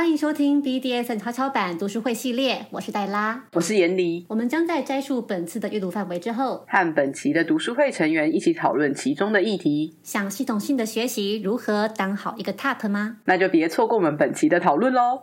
欢迎收听 BDSN 超超版读书会系列，我是黛拉，我是严黎。我们将在摘述本次的阅读范围之后，和本期的读书会成员一起讨论其中的议题。想系统性的学习如何当好一个 TOP 吗？那就别错过我们本期的讨论喽。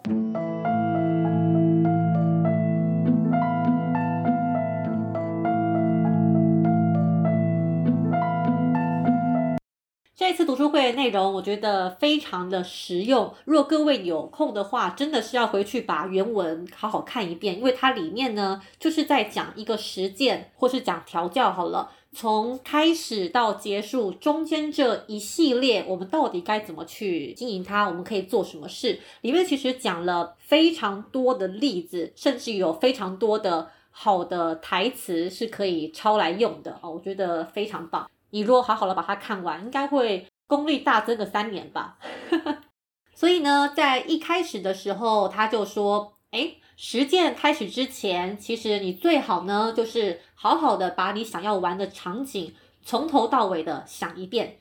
这次读书会的内容，我觉得非常的实用。如果各位有空的话，真的是要回去把原文好好看一遍，因为它里面呢，就是在讲一个实践，或是讲调教好了。从开始到结束，中间这一系列，我们到底该怎么去经营它？我们可以做什么事？里面其实讲了非常多的例子，甚至有非常多的好的台词是可以抄来用的哦。我觉得非常棒。你如果好好的把它看完，应该会功力大增个三年吧。所以呢，在一开始的时候，他就说：“哎，实践开始之前，其实你最好呢，就是好好的把你想要玩的场景从头到尾的想一遍。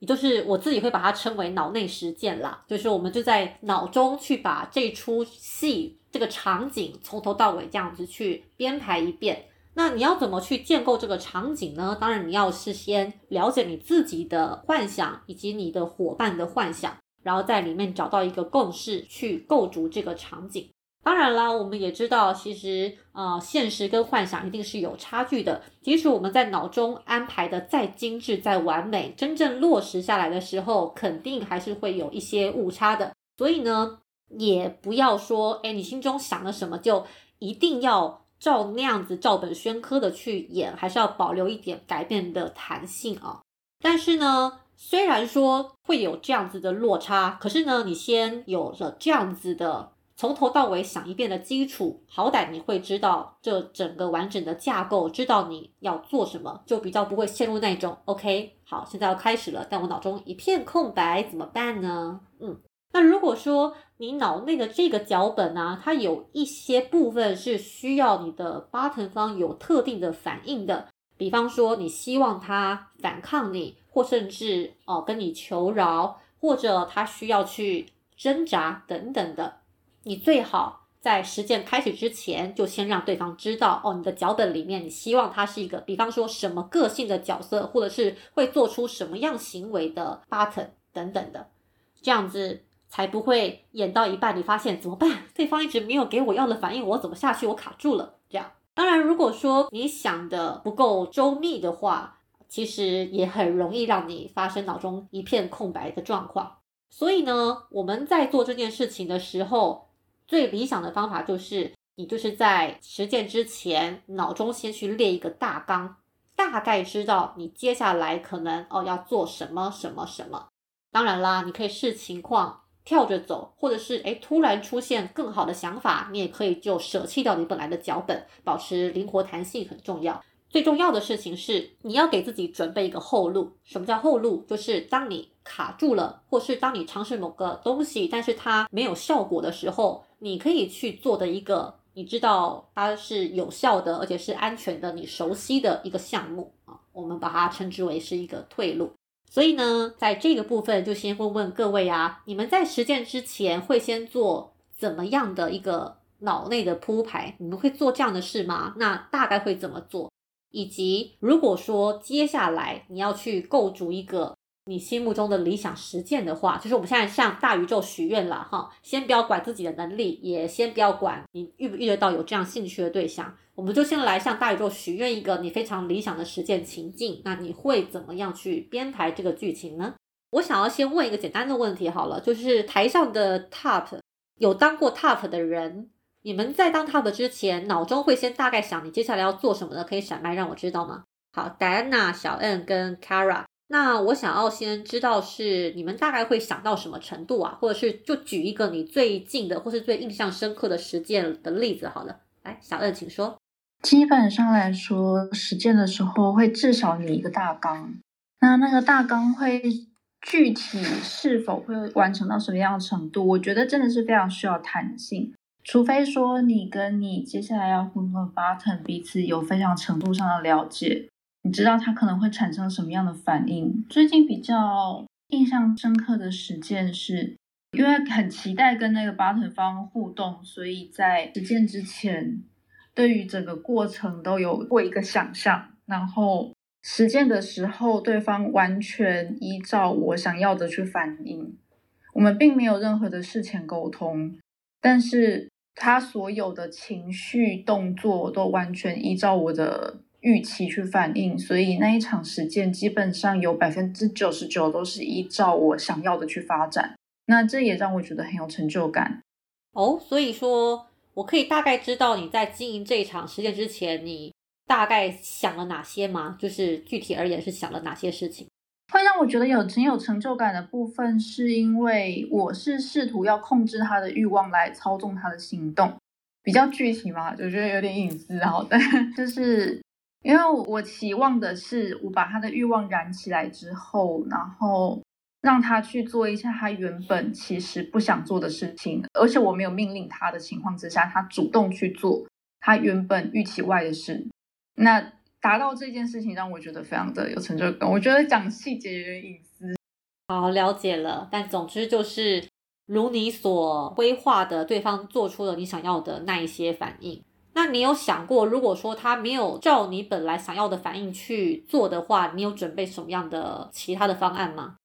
也就是我自己会把它称为脑内实践啦，就是我们就在脑中去把这出戏、这个场景从头到尾这样子去编排一遍。”那你要怎么去建构这个场景呢？当然，你要事先了解你自己的幻想以及你的伙伴的幻想，然后在里面找到一个共识去构筑这个场景。当然啦，我们也知道，其实呃，现实跟幻想一定是有差距的。即使我们在脑中安排的再精致、再完美，真正落实下来的时候，肯定还是会有一些误差的。所以呢，也不要说，哎，你心中想了什么就一定要。照那样子照本宣科的去演，还是要保留一点改变的弹性啊。但是呢，虽然说会有这样子的落差，可是呢，你先有了这样子的从头到尾想一遍的基础，好歹你会知道这整个完整的架构，知道你要做什么，就比较不会陷入那种 OK，好，现在要开始了，但我脑中一片空白，怎么办呢？嗯。那如果说你脑内的这个脚本呢，它有一些部分是需要你的 button 方有特定的反应的，比方说你希望他反抗你，或甚至哦跟你求饶，或者他需要去挣扎等等的，你最好在实践开始之前就先让对方知道哦，你的脚本里面你希望他是一个，比方说什么个性的角色，或者是会做出什么样行为的 button 等等的，这样子。才不会演到一半，你发现怎么办？对方一直没有给我要的反应，我怎么下去？我卡住了。这样，当然，如果说你想的不够周密的话，其实也很容易让你发生脑中一片空白的状况。所以呢，我们在做这件事情的时候，最理想的方法就是，你就是在实践之前，脑中先去列一个大纲，大概知道你接下来可能哦要做什么什么什么。当然啦，你可以视情况。跳着走，或者是诶突然出现更好的想法，你也可以就舍弃掉你本来的脚本，保持灵活弹性很重要。最重要的事情是，你要给自己准备一个后路。什么叫后路？就是当你卡住了，或是当你尝试某个东西，但是它没有效果的时候，你可以去做的一个，你知道它是有效的，而且是安全的，你熟悉的一个项目啊，我们把它称之为是一个退路。所以呢，在这个部分就先问问各位啊，你们在实践之前会先做怎么样的一个脑内的铺排？你们会做这样的事吗？那大概会怎么做？以及如果说接下来你要去构筑一个。你心目中的理想实践的话，就是我们现在向大宇宙许愿了哈。先不要管自己的能力，也先不要管你遇不遇得到有这样兴趣的对象，我们就先来向大宇宙许愿一个你非常理想的实践情境。那你会怎么样去编排这个剧情呢？我想要先问一个简单的问题好了，就是台上的 top 有当过 top 的人，你们在当 top 之前，脑中会先大概想你接下来要做什么呢？可以闪麦让我知道吗？好，戴安娜、小 N 跟 Kara。那我想要先知道是你们大概会想到什么程度啊，或者是就举一个你最近的或是最印象深刻的实践的例子好了。来，小二请说。基本上来说，实践的时候会至少有一个大纲，那那个大纲会具体是否会完成到什么样的程度，我觉得真的是非常需要弹性。除非说你跟你接下来要互动的 button 彼此有非常程度上的了解。你知道他可能会产生什么样的反应？最近比较印象深刻的实践是，因为很期待跟那个巴腾方互动，所以在实践之前，对于整个过程都有过一个想象，然后实践的时候，对方完全依照我想要的去反应。我们并没有任何的事前沟通，但是他所有的情绪动作都完全依照我的预期去反应，所以那一场实践基本上有百分之九十九都是依照我想要的去发展。那这也让我觉得很有成就感哦。所以说我可以大概知道你在经营这一场实践之前，你大概想了哪些吗？就是具体而言是想了哪些事情？会让我觉得有很有成就感的部分，是因为我是试图要控制他的欲望来操纵他的行动，比较具体嘛，我觉得有点隐私好的，就是因为我期望的是我把他的欲望燃起来之后，然后。让他去做一下他原本其实不想做的事情，而且我没有命令他的情况之下，他主动去做他原本预期外的事。那达到这件事情让我觉得非常的有成就感。我觉得讲细节有点隐私。好，了解了。但总之就是如你所规划的，对方做出了你想要的那一些反应。那你有想过，如果说他没有照你本来想要的反应去做的话，你有准备什么样的其他的方案吗？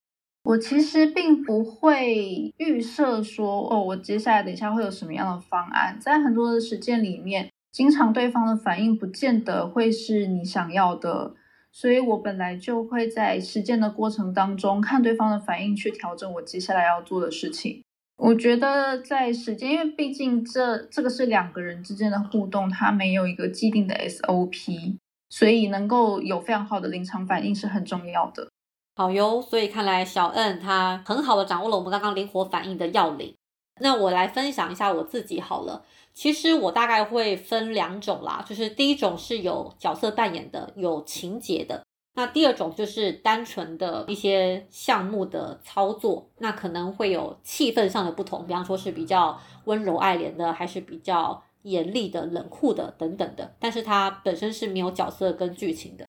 我其实并不会预设说，哦，我接下来等一下会有什么样的方案。在很多的实践里面，经常对方的反应不见得会是你想要的，所以我本来就会在实践的过程当中看对方的反应去调整我接下来要做的事情。我觉得在时间，因为毕竟这这个是两个人之间的互动，它没有一个既定的 SOP，所以能够有非常好的临场反应是很重要的。好哟，所以看来小恩他很好的掌握了我们刚刚灵活反应的要领。那我来分享一下我自己好了。其实我大概会分两种啦，就是第一种是有角色扮演的，有情节的。那第二种就是单纯的一些项目的操作，那可能会有气氛上的不同，比方说是比较温柔爱怜的，还是比较严厉的、冷酷的等等的。但是它本身是没有角色跟剧情的。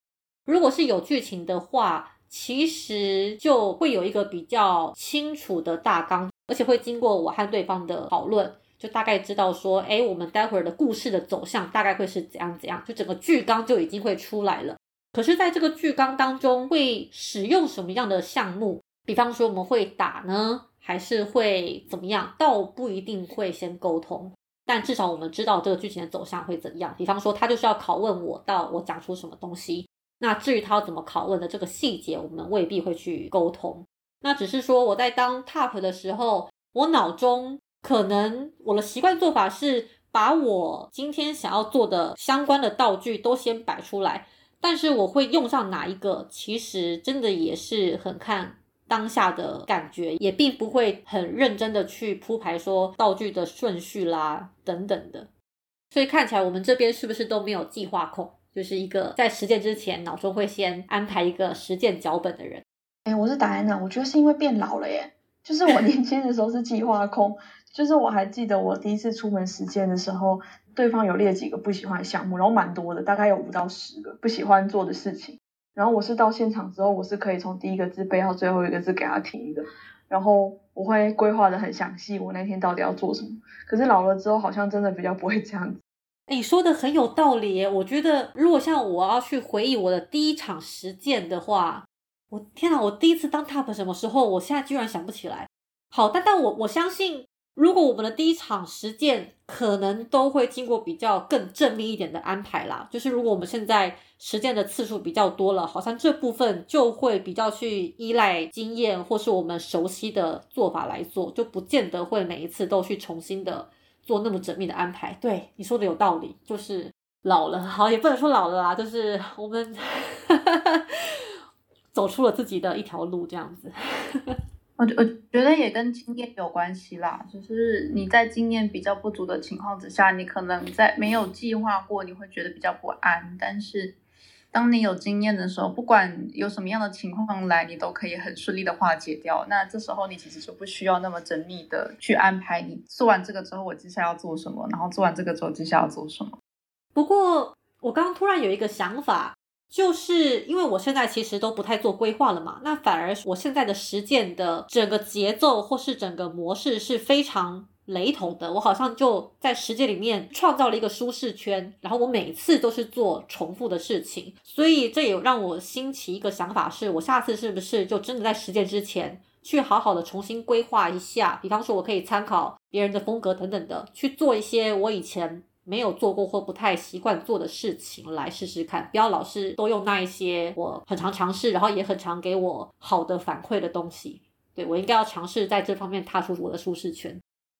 如果是有剧情的话，其实就会有一个比较清楚的大纲，而且会经过我和对方的讨论，就大概知道说，哎，我们待会儿的故事的走向大概会是怎样怎样，就整个剧纲就已经会出来了。可是，在这个剧纲当中会使用什么样的项目？比方说我们会打呢，还是会怎么样？倒不一定会先沟通，但至少我们知道这个剧情的走向会怎样。比方说他就是要拷问我，到我讲出什么东西。那至于他要怎么拷问的这个细节，我们未必会去沟通。那只是说我在当 top 的时候，我脑中可能我的习惯做法是把我今天想要做的相关的道具都先摆出来，但是我会用上哪一个，其实真的也是很看当下的感觉，也并不会很认真的去铺排说道具的顺序啦等等的。所以看起来我们这边是不是都没有计划控？就是一个在实践之前脑中会先安排一个实践脚本的人。哎，我是达安娜，我觉得是因为变老了耶。就是我年轻的时候是计划控，就是我还记得我第一次出门实践的时候，对方有列几个不喜欢的项目，然后蛮多的，大概有五到十个不喜欢做的事情。然后我是到现场之后，我是可以从第一个字背到最后一个字给他听的。然后我会规划的很详细，我那天到底要做什么。可是老了之后，好像真的比较不会这样子。你说的很有道理，我觉得如果像我要去回忆我的第一场实践的话，我天哪，我第一次当 top 什么时候？我现在居然想不起来。好，但但我我相信，如果我们的第一场实践可能都会经过比较更正面一点的安排啦。就是如果我们现在实践的次数比较多了，好像这部分就会比较去依赖经验或是我们熟悉的做法来做，就不见得会每一次都去重新的。做那么缜密的安排，对你说的有道理，就是老了，好也不能说老了啦，就是我们 走出了自己的一条路，这样子。我我觉得也跟经验有关系啦，就是你在经验比较不足的情况之下，你可能在没有计划过，你会觉得比较不安，但是。当你有经验的时候，不管有什么样的情况来，你都可以很顺利的化解掉。那这时候你其实就不需要那么缜密的去安排。你做完这个之后，我接下来要做什么？然后做完这个之后，接下来要做什么？不过我刚刚突然有一个想法，就是因为我现在其实都不太做规划了嘛，那反而我现在的实践的整个节奏或是整个模式是非常雷同的。我好像就在实践里面创造了一个舒适圈，然后我每次都是做重复的事情，所以这也让我兴起一个想法，是我下次是不是就真的在实践之前去好好的重新规划一下？比方说，我可以参考别人的风格等等的，去做一些我以前。没有做过或不太习惯做的事情来试试看，不要老是都用那一些我很常尝试，然后也很常给我好的反馈的东西。对我应该要尝试在这方面踏出我的舒适圈。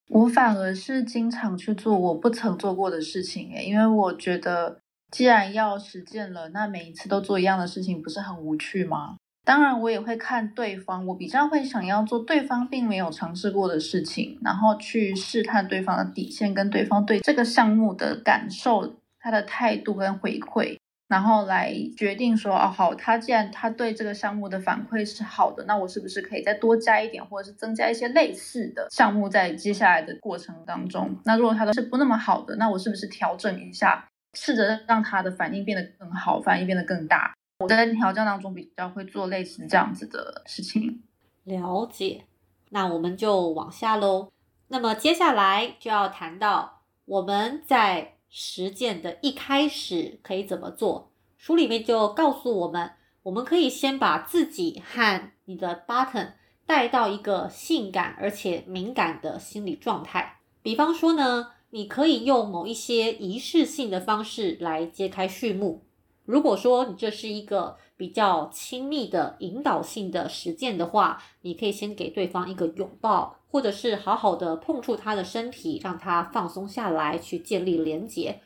我反而是经常去做我不曾做过的事情，诶，因为我觉得既然要实践了，那每一次都做一样的事情，不是很无趣吗？当然，我也会看对方，我比较会想要做对方并没有尝试过的事情，然后去试探对方的底线，跟对方对这个项目的感受、他的态度跟回馈，然后来决定说，哦，好，他既然他对这个项目的反馈是好的，那我是不是可以再多加一点，或者是增加一些类似的项目在接下来的过程当中？那如果他的是不那么好的，那我是不是调整一下，试着让他的反应变得更好，反应变得更大？我在调教当中比较会做类似这样子的事情。了解，那我们就往下喽。那么接下来就要谈到我们在实践的一开始可以怎么做。书里面就告诉我们，我们可以先把自己和你的 button 带到一个性感而且敏感的心理状态。比方说呢，你可以用某一些仪式性的方式来揭开序幕。如果说你这是一个比较亲密的引导性的实践的话，你可以先给对方一个拥抱，或者是好好的碰触他的身体，让他放松下来，去建立连结。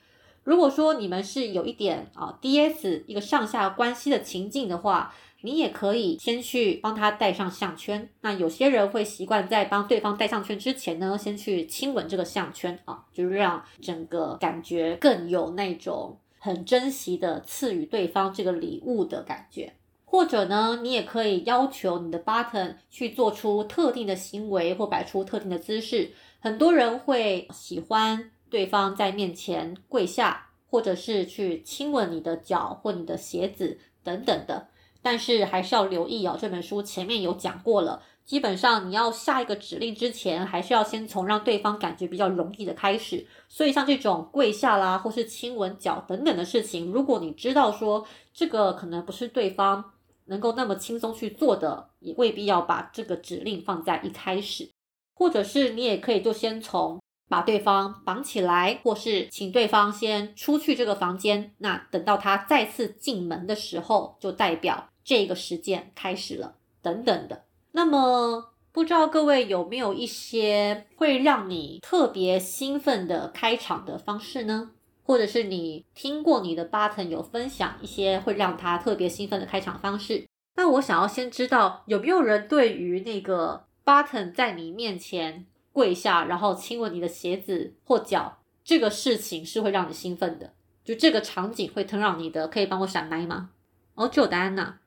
如果说你们是有一点啊 D S 一个上下关系的情境的话，你也可以先去帮他戴上项圈。那有些人会习惯在帮对方戴项圈之前呢，先去亲吻这个项圈啊，就是让整个感觉更有那种。很珍惜的赐予对方这个礼物的感觉，或者呢，你也可以要求你的 button 去做出特定的行为或摆出特定的姿势。很多人会喜欢对方在面前跪下，或者是去亲吻你的脚或你的鞋子等等的。但是还是要留意哦，这本书前面有讲过了。基本上，你要下一个指令之前，还是要先从让对方感觉比较容易的开始。所以，像这种跪下啦，或是亲吻脚等等的事情，如果你知道说这个可能不是对方能够那么轻松去做的，也未必要把这个指令放在一开始。或者是你也可以就先从把对方绑起来，或是请对方先出去这个房间。那等到他再次进门的时候，就代表这个实践开始了，等等的。那么，不知道各位有没有一些会让你特别兴奋的开场的方式呢？或者是你听过你的 button 有分享一些会让他特别兴奋的开场方式？那我想要先知道有没有人对于那个 button 在你面前跪下，然后亲吻你的鞋子或脚这个事情是会让你兴奋的？就这个场景会疼让你的，可以帮我闪麦吗？哦，只有答案呐，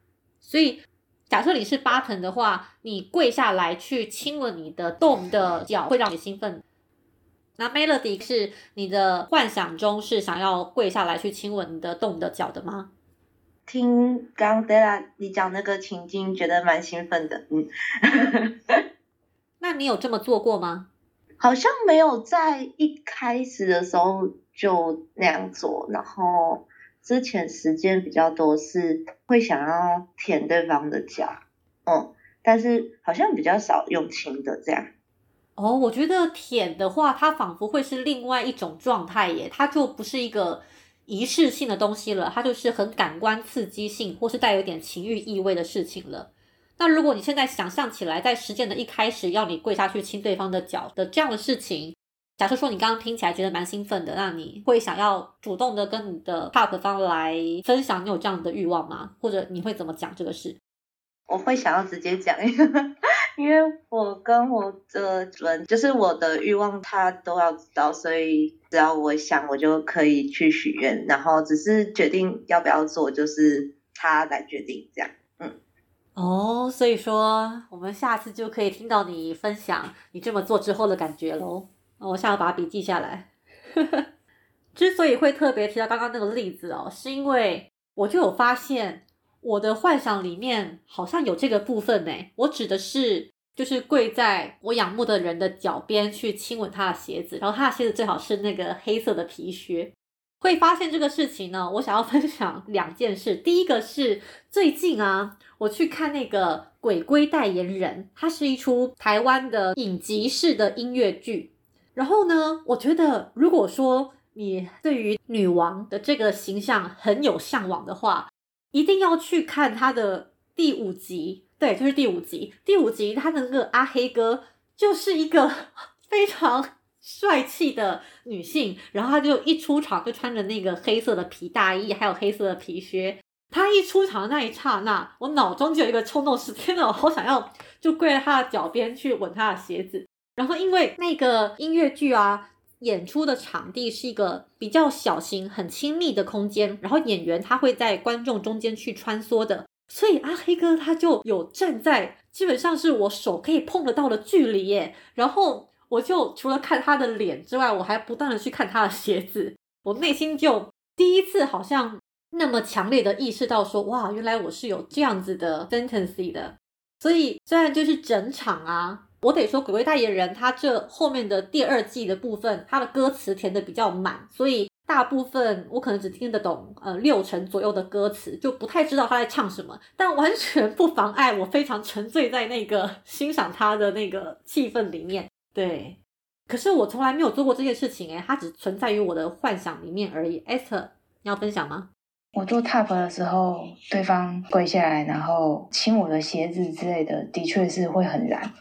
所以。假设你是巴腾的话，你跪下来去亲吻你的洞的脚，会让你兴奋。那 Melody 是你的幻想中是想要跪下来去亲吻你的洞的脚的吗？听刚 Della 你讲那个情境，觉得蛮兴奋的。嗯，那你有这么做过吗？好像没有在一开始的时候就那样做，然后。之前时间比较多，是会想要舔对方的脚，嗯，但是好像比较少用亲的这样。哦，我觉得舔的话，它仿佛会是另外一种状态耶，它就不是一个仪式性的东西了，它就是很感官刺激性或是带有点情欲意味的事情了。那如果你现在想象起来，在实践的一开始要你跪下去亲对方的脚的这样的事情。假设说你刚刚听起来觉得蛮兴奋的，那你会想要主动的跟你的 top 方来分享你有这样的欲望吗？或者你会怎么讲这个事？我会想要直接讲，因为我跟我的主人就是我的欲望他都要知道，所以只要我想我就可以去许愿，然后只是决定要不要做，就是他来决定这样。嗯，哦，所以说我们下次就可以听到你分享你这么做之后的感觉喽。我下午把笔记下来。之所以会特别提到刚刚那个例子哦，是因为我就有发现我的幻想里面好像有这个部分呢。我指的是，就是跪在我仰慕的人的脚边去亲吻他的鞋子，然后他的鞋子最好是那个黑色的皮靴。会发现这个事情呢，我想要分享两件事。第一个是最近啊，我去看那个《鬼龟代言人》，它是一出台湾的影集式的音乐剧。然后呢，我觉得如果说你对于女王的这个形象很有向往的话，一定要去看她的第五集。对，就是第五集。第五集她的那个阿黑哥就是一个 非常。帅气的女性，然后她就一出场就穿着那个黑色的皮大衣，还有黑色的皮靴。她一出场的那一刹那，我脑中就有一个冲动，是天呐，我好想要就跪在她的脚边去吻她的鞋子。然后因为那个音乐剧啊，演出的场地是一个比较小型、很亲密的空间，然后演员他会在观众中间去穿梭的，所以阿黑哥他就有站在基本上是我手可以碰得到的距离耶，然后。我就除了看他的脸之外，我还不断的去看他的鞋子。我内心就第一次好像那么强烈的意识到说，哇，原来我是有这样子的 fantasy 的。所以虽然就是整场啊，我得说《鬼鬼代言人》他这后面的第二季的部分，他的歌词填的比较满，所以大部分我可能只听得懂呃六成左右的歌词，就不太知道他在唱什么。但完全 不妨碍我非常沉醉在那个欣赏他的那个气氛里面。对，可是我从来没有做过这件事情诶，它只存在于我的幻想里面而已。Esther，你要分享吗？我做 top 的时候，对方跪下来，然后亲我的鞋子之类的，的确是会很燃。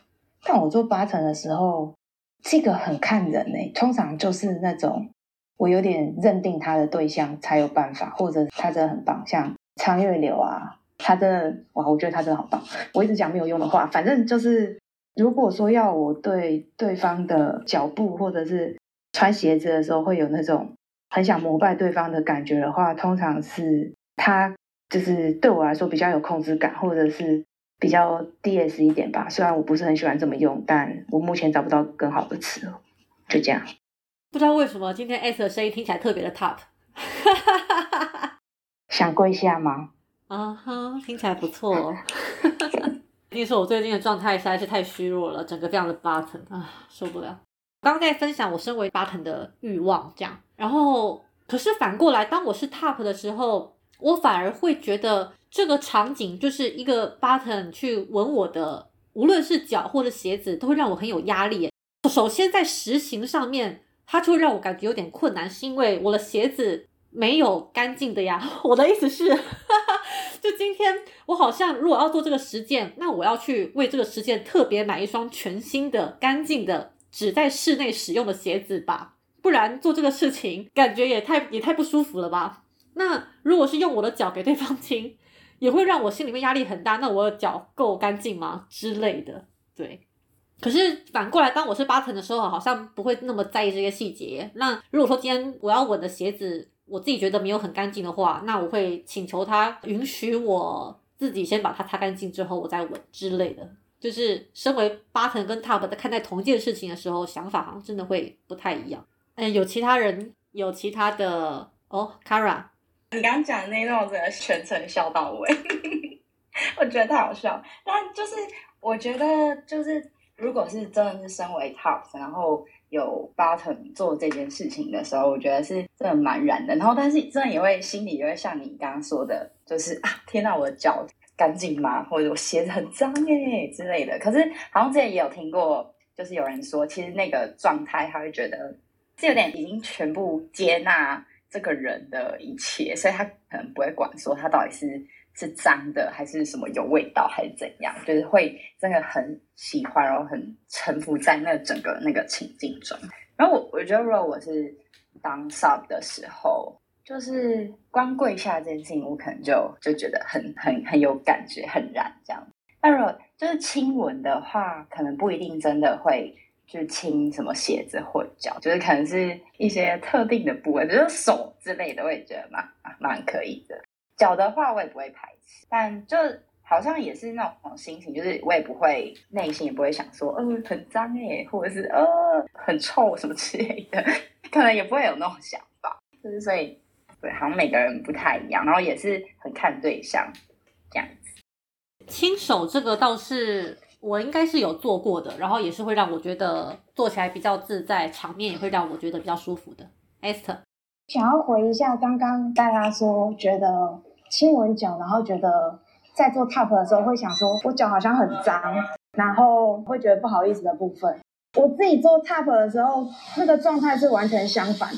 但我做八成的时候，这个很看人诶，通常就是那种我有点认定他的对象才有办法，或者他真的很棒，像苍月流啊，他真的哇，我觉得他真的好棒。我一直讲没有用的话，反正就是。如果说要我对对方的脚步或者是穿鞋子的时候会有那种很想膜拜对方的感觉的话，通常是他就是对我来说比较有控制感，或者是比较 D S 一点吧。虽然我不是很喜欢这么用，但我目前找不到更好的词，就这样。不知道为什么今天 S 的声音听起来特别的 top，想跪下吗？啊哈，听起来不错。跟你说，我最近的状态实在是太虚弱了，整个非常的 button 啊，受不了。刚刚在分享我身为 button 的欲望，这样，然后可是反过来，当我是 top 的时候，我反而会觉得这个场景就是一个 button 去吻我的，无论是脚或者鞋子，都会让我很有压力。首先在实行上面，它就会让我感觉有点困难，是因为我的鞋子。没有干净的呀，我的意思是，就今天我好像如果要做这个实践，那我要去为这个实践特别买一双全新的、干净的、只在室内使用的鞋子吧，不然做这个事情感觉也太也太不舒服了吧。那如果是用我的脚给对方 亲，也会让我心里面压力很大。那我的脚够干净吗之类的？对。可是反过来，当我是八层的时候，好像不会那么在意这些细节。那如果说今天我要稳的鞋子，我自己觉得没有很干净的话，那我会请求他允许我自己先把它擦干净之后，我再稳之类的。就是身为八层跟 top 在看待同一件事情的时候，想法好像真的会不太一样。嗯，有其他人有其他的哦，Kara，你刚刚讲的那段我真的全程笑到尾，我觉得太好笑。但就是我觉得就是如果是真的是身为 top，然后。有 button 做这件事情的时候，我觉得是真的蛮燃的。然后，但是真的也会心里也会像你刚刚说的，就是啊，天呐，我的脚干净吗？或者我鞋子很脏哎之类的。可是，好像之前也有听过，就是有人说，其实那个状态他会觉得是有点已经全部接纳这个人的一切，所以他可能不会管说他到底是。是脏的还是什么有味道还是怎样？就是会真的很喜欢，然后很臣服在那整个那个情境中。然后我我觉得，如果我是当 sub 的时候，就是光跪下这件事情，我可能就就觉得很很很有感觉，很燃这样。那如果就是亲吻的话，可能不一定真的会就亲什么鞋子或脚，就是可能是一些特定的部位，比如手之类的，我也觉得蛮蛮可以的。脚的话，我也不会排斥，但就好像也是那种心情，就是我也不会内心也不会想说，呃，很脏哎，或者是呃很臭什么之类的，可能也不会有那种想法。就是所以对，好像每个人不太一样，然后也是很看对象这样子。亲手这个倒是我应该是有做过的，然后也是会让我觉得做起来比较自在，场面也会让我觉得比较舒服的。Esther，想要回一下刚刚大家说觉得亲吻脚，然后觉得在做 top 的时候会想说我脚好像很脏，然后会觉得不好意思的部分。我自己做 top 的时候，那个状态是完全相反。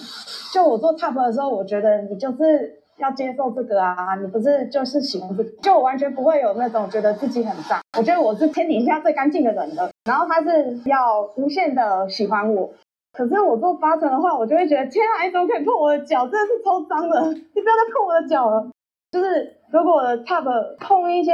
就我做 top 的时候，我觉得你就是要接受这个啊，你不是就是喜欢这个，就我完全不会有那种觉得自己很脏。我觉得我是天底下最干净的人了。然后他是要无限的喜欢我，可是我做八成的话，我就会觉得天啊，你怎么可以碰我的脚？真的是超脏的，你不要再碰我的脚了。就是如果我的 top 碰一些，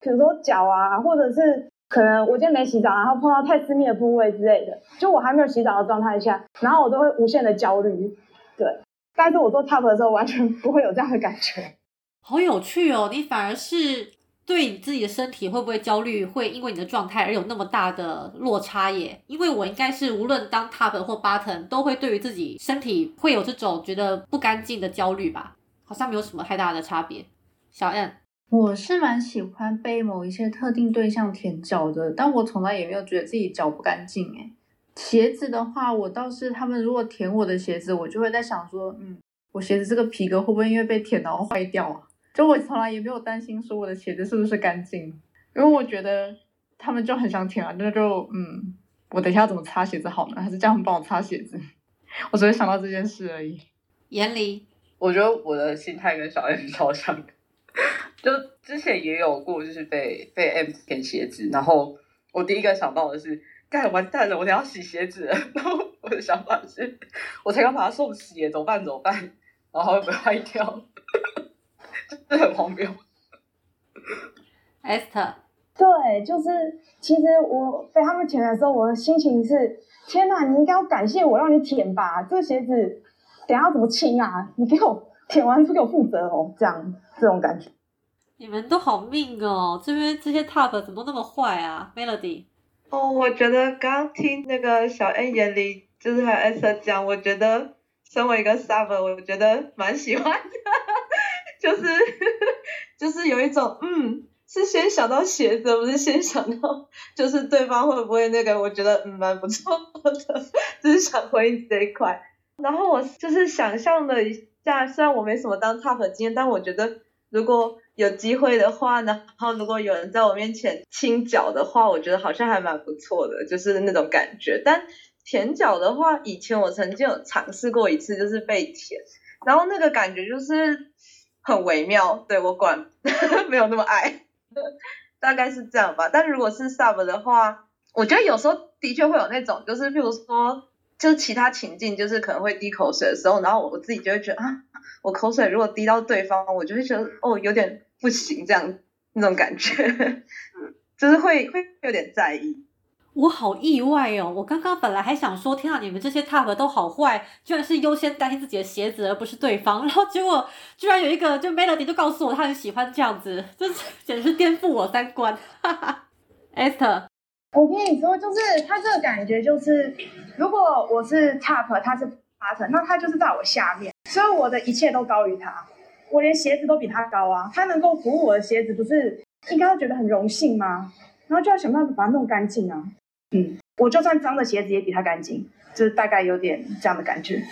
比如说脚啊，或者是。可能我今天没洗澡，然后碰到太私密的部位之类的，就我还没有洗澡的状态下，然后我都会无限的焦虑。对，但是我做 top 的时候完全不会有这样的感觉。好有趣哦！你反而是对你自己的身体会不会焦虑，会因为你的状态而有那么大的落差耶？因为我应该是无论当 top 或 bottom，都会对于自己身体会有这种觉得不干净的焦虑吧？好像没有什么太大的差别。小 N。我是蛮喜欢被某一些特定对象舔脚的，但我从来也没有觉得自己脚不干净诶。鞋子的话，我倒是他们如果舔我的鞋子，我就会在想说，嗯，我鞋子这个皮革会不会因为被舔然后坏掉啊？就我从来也没有担心说我的鞋子是不是干净，因为我觉得他们就很想舔啊，那就嗯，我等一下怎么擦鞋子好呢？还是叫他们帮我擦鞋子？我只会想到这件事而已。眼里，我觉得我的心态跟小 M 超像。就之前也有过，就是被被 M 舔鞋子，然后我第一个想到的是，干完蛋了，我得要洗鞋子。然后我的想法是，我才刚把它送洗，怎么办？怎么办？然后会不会坏掉？这很荒谬。Esther，对，就是其实我被他们舔的时候，我的心情是：天哪，你应该要感谢我让你舔吧？这个鞋子等下怎么清啊？你给我舔完就给我负责哦，这样这种感觉。你们都好命哦！这边这些 top 怎么那么坏啊？Melody，哦，我觉得刚听那个小 N 眼里就是和 S 讲，我觉得身为一个 sub，我觉得蛮喜欢的，就是就是有一种嗯，是先想到鞋子，不是先想到就是对方会不会那个，我觉得嗯蛮不错的，就是想回应这一块。然后我就是想象了一下，虽然我没什么当 top 的经验，但我觉得如果有机会的话呢，然后如果有人在我面前亲脚的话，我觉得好像还蛮不错的，就是那种感觉。但舔脚的话，以前我曾经有尝试过一次，就是被舔，然后那个感觉就是很微妙。对我管 没有那么爱，大概是这样吧。但如果是 sub 的话，我觉得有时候的确会有那种，就是譬如说，就是其他情境，就是可能会滴口水的时候，然后我自己就会觉得啊，我口水如果滴到对方，我就会觉得哦，有点。不行，这样那种感觉，嗯，就是会会有点在意。我好意外哦！我刚刚本来还想说，天啊，你们这些 top 都好坏，居然是优先担心自己的鞋子，而不是对方。然后结果居然有一个就 Melody 就告诉我，他很喜欢这样子，这简直是颠覆我三观。Esther，我跟你说，就是他这个感觉，就是如果我是 top，他是 bottom，那他就是在我下面，所以我的一切都高于他。我连鞋子都比他高啊，他能够服务我的鞋子，不是应该要觉得很荣幸吗？然后就要想办法把它弄干净啊。嗯，我就算脏的鞋子也比他干净，就是大概有点这样的感觉。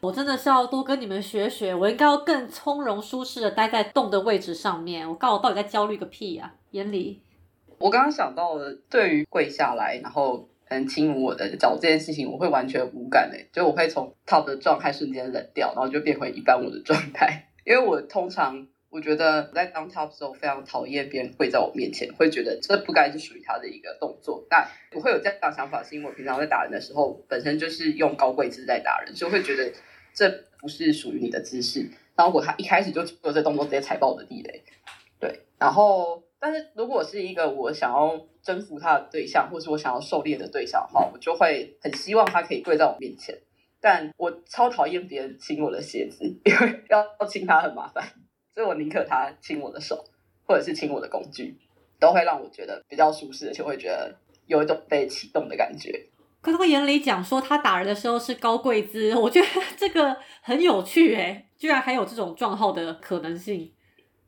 我真的是要多跟你们学学，我应该要更从容舒适的待在洞的位置上面。我告诉我到底在焦虑个屁呀？眼里，我刚刚想到了，对于跪下来然后嗯亲吻我的脚这件事情，我会完全无感诶，就我会从 top 的状态瞬间冷掉，然后就变回一般我的状态。因为我通常我觉得在当 top 的时候非常讨厌别人跪在我面前，会觉得这不该是属于他的一个动作。但我会有这样想法，是因为我平常在打人的时候，本身就是用高跪姿在打人，所以会觉得这不是属于你的姿势。然后如果他一开始就做这动作，直接踩爆我的地雷。对，然后但是如果是一个我想要征服他的对象，或是我想要狩猎的对象的话，我就会很希望他可以跪在我面前。但我超讨厌别人亲我的鞋子，因为 要要亲他很麻烦，所以我宁可他亲我的手，或者是亲我的工具，都会让我觉得比较舒适，而且会觉得有一种被启动的感觉。刚刚眼里讲说他打人的时候是高贵姿，我觉得这个很有趣诶，居然还有这种撞号的可能性。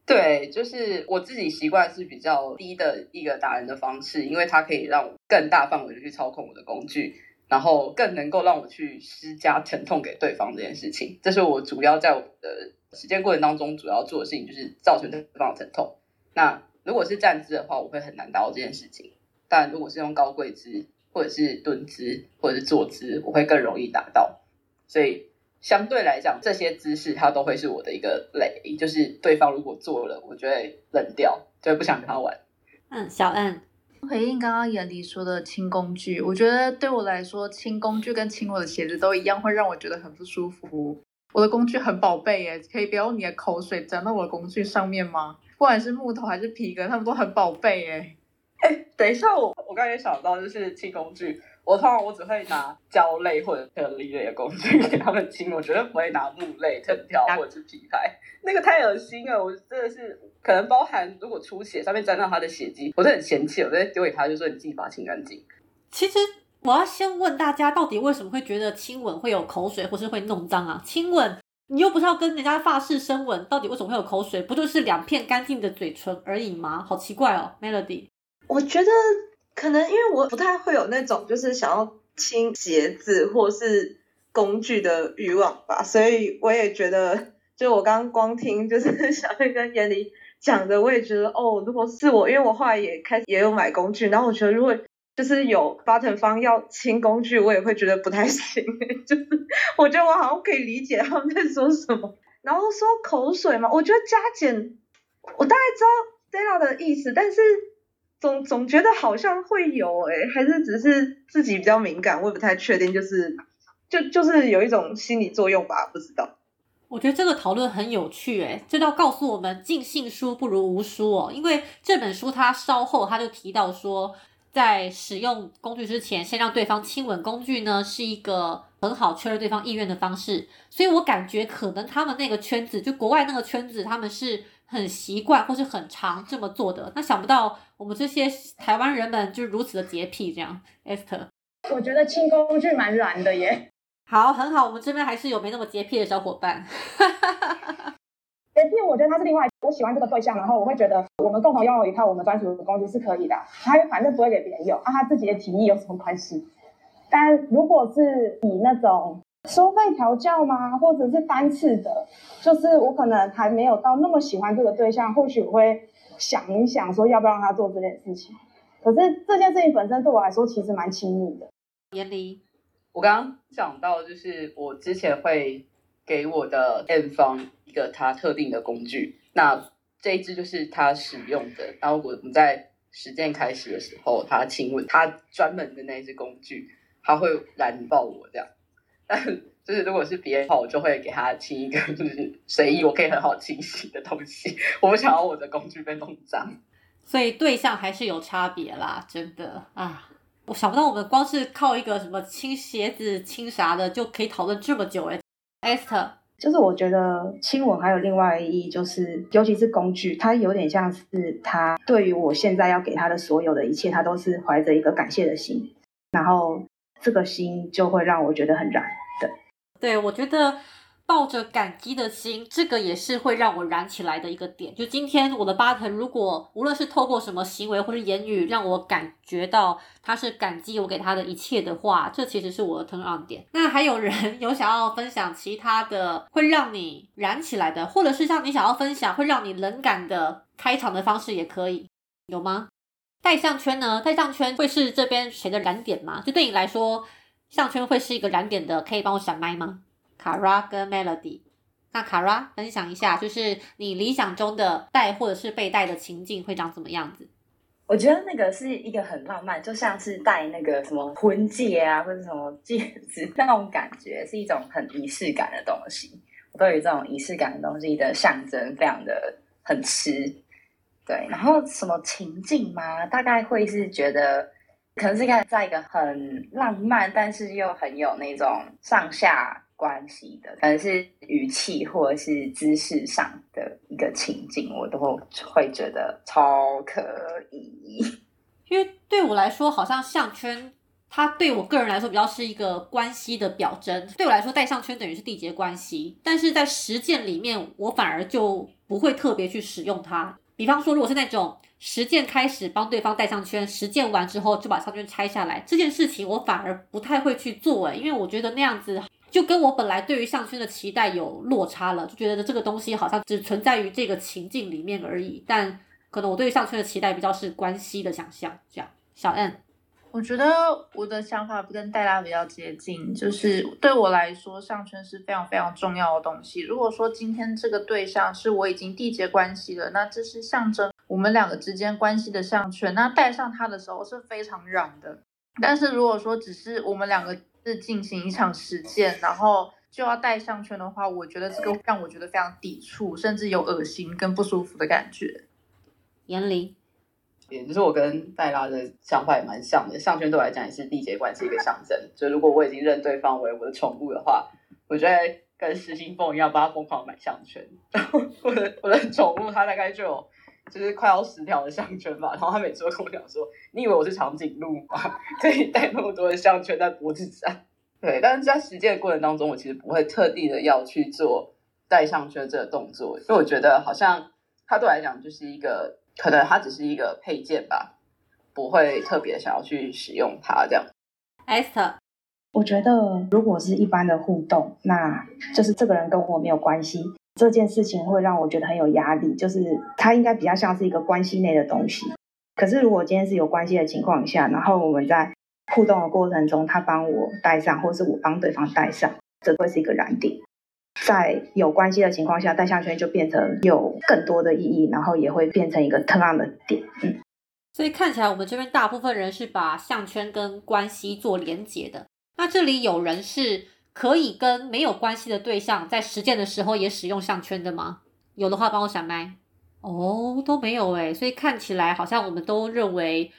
对，就是我自己习惯是比较低的一个打人的方式，因为它可以让我更大范围的去操控我的工具，然后更能够让我去施加疼痛给对方这件事情。这是我主要在我的实践过程当中主要做的事情，就是造成对方的疼痛。那如果是站姿的话，我会很难达到这件事情；但如果是用高跪姿，或者是蹲姿，或者是坐姿，我会更容易达到。所以。相对来讲，这些姿势它都会是我的一个累，就是对方如果做了，我就会冷掉，就会不想跟他玩。嗯，小恩回应刚刚眼里说的轻工具，我觉得对我来说，轻工具跟轻我的鞋子都一样，会让我觉得很不舒服。我的工具很宝贝耶，可以不要用你的口水沾到我的工具上面吗？不管是木头还是皮革，他们都很宝贝耶。哎，等一下，我我刚才想到就是轻工具。我通常我只会拿胶类或者颗粒类的工具给他们清，我绝对不会拿木类、藤条或者是皮带，那个太恶心了。我真的是可能包含如果出血，上面沾到他的血迹，我都很嫌弃，我直接丢给他，就说你自己把它清干净。其实我要先问大家，到底为什么会觉得亲吻会有口水或是会弄脏啊？亲吻你又不是要跟人家发誓深吻，到底为什么会有口水？不就是两片干净的嘴唇而已吗？好奇怪哦，Melody。我觉得。可能因为我不太会有那种就是想要清鞋子或是工具的欲望吧，所以我也觉得，就我刚刚光听就是 小黑跟眼里讲的，我也觉得哦，如果是我，因为我后来也开始也有买工具，然后我觉得如果就是有 button 方要清工具，我也会觉得不太 行，就是我觉得我好像可以理解他们在说什么。然后说口水嘛，我觉得加减，我大概知道 Stella 的意思，但是。总总觉得好像会有诶，还是只是自己比较敏感，我也不太确定，就是就就是有一种心理作用吧，不知道。我觉得这个讨论很有趣诶，这要告诉我们尽信书不如无书哦，因为这本书它稍后他就提到说，在使用工具之前，先让对方亲吻工具呢，是一个很好确认对方意愿的方式。所以我感觉可能他们那个圈子，就国外那个圈子，他们是。很习惯或是很常这么做的，那想不到我们这些台湾人们就如此的洁癖，这样。Esther，我觉得清工具蛮软的耶。好，很好，我们这边还是有没那么洁癖的小伙伴。洁癖，我觉得他是另外，我喜欢这个对象，然后我会觉得我们共同拥有一套我们专属的工具是可以的。他反正不会给别人用，啊，他自己的提议有什么关系？但如果是以那种。收费调教吗？或者是单次的？就是我可能还没有到那么喜欢这个对象，或许我会想一想，说要不要让他做这件事情。可是这件事情本身对我来说其实蛮亲密的。严离，我刚刚讲到，就是我之前会给我的 M 方一个他特定的工具，那这一支就是他使用的。然后我们在实践开始的时候，他亲吻他专门的那一支工具，他会燃爆我这样。就是如果是别人的话，我就会给他清一个，就是随意我可以很好清洗的东西。我不想要我的工具被弄脏，所以对象还是有差别啦，真的啊！我想不到我们光是靠一个什么清鞋子、清啥的就可以讨论这么久哎。Esther，就是我觉得亲吻还有另外意义，就是尤其是工具，它有点像是他对于我现在要给他的所有的一切，他都是怀着一个感谢的心，然后这个心就会让我觉得很燃。对，我觉得抱着感激的心，这个也是会让我燃起来的一个点。就今天我的巴腾，如果无论是透过什么行为或者言语，让我感觉到他是感激我给他的一切的话，这其实是我的 turn on 点。那还有人 有想要分享其他的会让你燃起来的，或者是像你想要分享会让你冷感的开场的方式也可以，有吗？带项圈呢？带项圈会是这边谁的燃点吗？就对你来说？项圈会是一个燃点的，可以帮我闪麦吗？卡拉跟 Melody，那卡拉分享一下，就是你理想中的戴或者是被戴的情境会长怎么样子？我觉得那个是一个很浪漫，就像是戴那个什么婚戒啊，或者什么戒指那种感觉，是一种很仪式感的东西。我对于这种仪式感的东西的象征，非常的很吃。对，然后什么情境吗？大概会是觉得。可能是看在一个很浪漫，但是又很有那种上下关系的，可能是语气或者是姿势上的一个情境，我都会觉得超可以。因为对我来说，好像项圈它对我个人来说比较是一个关系的表征。对我来说，戴项圈等于是缔结关系，但是在实践里面，我反而就不会特别去使用它。比方说，如果是那种实践开始帮对方戴上圈，实践完之后就把项圈拆下来，这件事情我反而不太会去做，诶，因为我觉得那样子就跟我本来对于项圈的期待有落差了，就觉得这个东西好像只存在于这个情境里面而已。但可能我对于项圈的期待比较是关系的想象，这样。小 N，我觉得我的想法跟戴拉比较接近，就是对我来说，项圈是非常非常重要的东西。如果说今天这个对象是我已经缔结关系了，那这是象征。我们两个之间关系的项圈，那戴上它的时候是非常软的。但是如果说只是我们两个是进行一场实践，然后就要戴项圈的话，我觉得这个让我觉得非常抵触，甚至有恶心跟不舒服的感觉。严玲，也就是我跟戴拉的想法也蛮像的，项圈对我来讲也是缔结关系一个象征。就如果我已经认对方为我的宠物的话，我觉得跟失心疯一样，帮他疯狂买项圈。我的我的宠物，它大概就有。就是快要十条的项圈吧，然后他每次都跟我讲说：“你以为我是长颈鹿吗？可以戴那么多的项圈在脖子上？”对，但是在实践的过程当中，我其实不会特地的要去做戴项圈这个动作，因为我觉得好像它对我来讲就是一个，可能它只是一个配件吧，不会特别想要去使用它这样。Esther，我觉得如果是一般的互动，那就是这个人跟我没有关系。这件事情会让我觉得很有压力，就是它应该比较像是一个关系内的东西。可是如果今天是有关系的情况下，然后我们在互动的过程中，他帮我戴上，或是我帮对方戴上，这会是一个燃点。在有关系的情况下，戴项圈就变成有更多的意义，然后也会变成一个 turn on 的点。嗯，所以看起来我们这边大部分人是把项圈跟关系做连结的。那这里有人是。可以跟没有关系的对象在实践的时候也使用项圈的吗？有的话帮我闪麦。哦，都没有诶，所以看起来好像我们都认为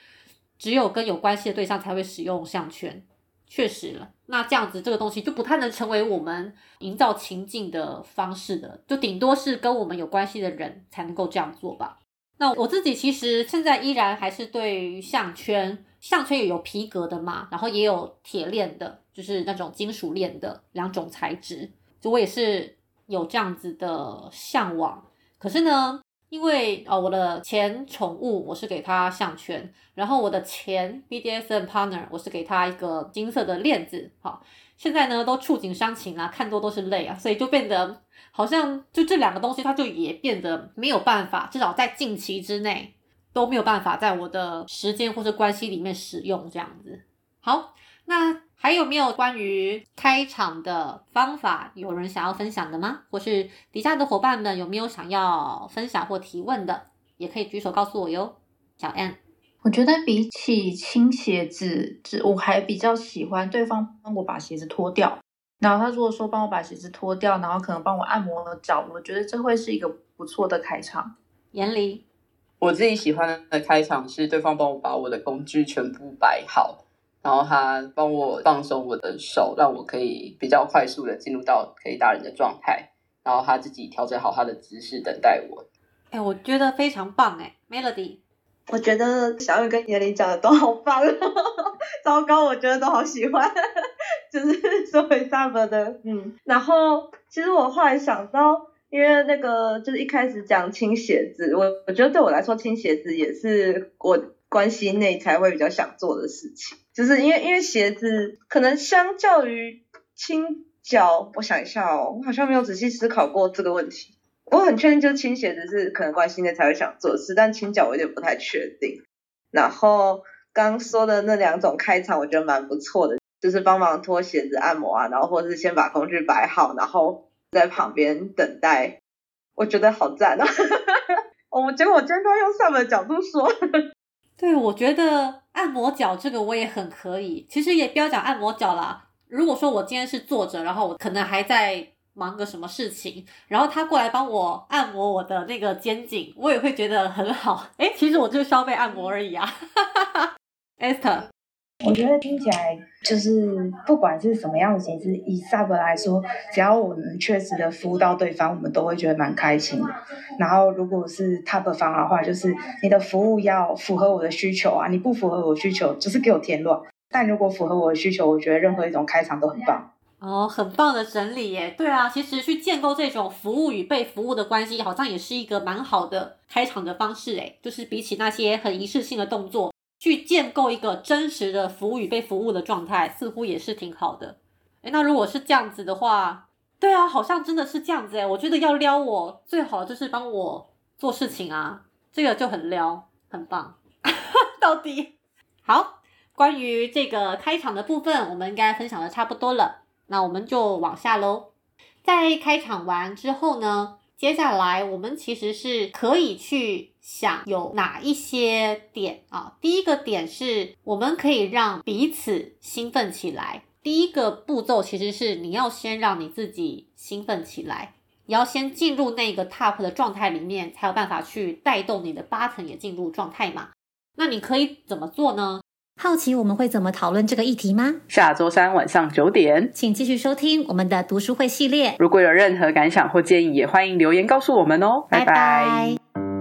只有跟有关系的对象才会使用项圈。确实了，那这样子这个东西就不太能成为我们营造情境的方式的，就顶多是跟我们有关系的人才能够这样做吧。那我自己其实现在依然还是对于项圈，项圈也有皮革的嘛，然后也有铁链的。就是那种金属链的两种材质，就我也是有这样子的向往。可是呢，因为呃我的前宠物我是给他项圈，然后我的前 BDSM partner 我是给他一个金色的链子。好，现在呢都触景伤情啊，看多都是泪啊，所以就变得好像就这两个东西，它就也变得没有办法，至少在近期之内都没有办法在我的时间或者关系里面使用这样子。好，那。还有没有关于开场的方法，有人想要分享的吗？或是底下的伙伴们有没有想要分享或提问的，也可以举手告诉我哟。小 N，我觉得比起清鞋子，我还比较喜欢对方帮我把鞋子脱掉。然后他如果说帮我把鞋子脱掉，然后可能帮我按摩脚，我觉得这会是一个不错的开场。严离，我自己喜欢的开场是对方帮我把我的工具全部摆好。然后他帮我放松我的手，让我可以比较快速的进入到可以打人的状态。然后他自己调整好他的姿势等待我。哎，我觉得非常棒哎，Melody。我觉得小雨跟年龄讲的都好棒，糟糕，我觉得都好喜欢，就是作为 sub 的，嗯。然后其实我后来想到，因为那个就是一开始讲清鞋子，我我觉得对我来说清鞋子也是我关系内才会比较想做的事情。就是因为因为鞋子可能相较于清脚，我想一下哦，我好像没有仔细思考过这个问题。我很确定，就是清鞋子是可能关心的才会想做事，但清脚我有点不太确定。然后刚说的那两种开场，我觉得蛮不错的，就是帮忙脱鞋子、按摩啊，然后或者是先把工具摆好，然后在旁边等待，我觉得好赞啊！我结果我今天都用上门的角度说。对，我觉得按摩脚这个我也很可以。其实也不要讲按摩脚啦。如果说我今天是坐着，然后我可能还在忙个什么事情，然后他过来帮我按摩我的那个肩颈，我也会觉得很好。哎，其实我就是稍微按摩而已啊。Esther。我觉得听起来就是不管是什么样的形式，以 sub 来说，只要我们确实的服务到对方，我们都会觉得蛮开心的。然后如果是 top 方的话，就是你的服务要符合我的需求啊，你不符合我需求，就是给我添乱。但如果符合我的需求，我觉得任何一种开场都很棒。哦，很棒的整理耶！对啊，其实去建构这种服务与被服务的关系，好像也是一个蛮好的开场的方式诶。就是比起那些很仪式性的动作，去建构一个真实的服务与被服务的状态，似乎也是挺好的。诶那如果是这样子的话，对啊，好像真的是这样子诶。我觉得要撩我，最好就是帮我做事情啊，这个就很撩，很棒。到底好，关于这个开场的部分，我们应该分享的差不多了。那我们就往下喽。在开场完之后呢，接下来我们其实是可以去想有哪一些点啊。第一个点是，我们可以让彼此兴奋起来。第一个步骤其实是你要先让你自己兴奋起来，你要先进入那个 top 的状态里面，才有办法去带动你的八层也进入状态嘛。那你可以怎么做呢？好奇我们会怎么讨论这个议题吗？下周三晚上九点，请继续收听我们的读书会系列。如果有任何感想或建议，也欢迎留言告诉我们哦。拜拜拜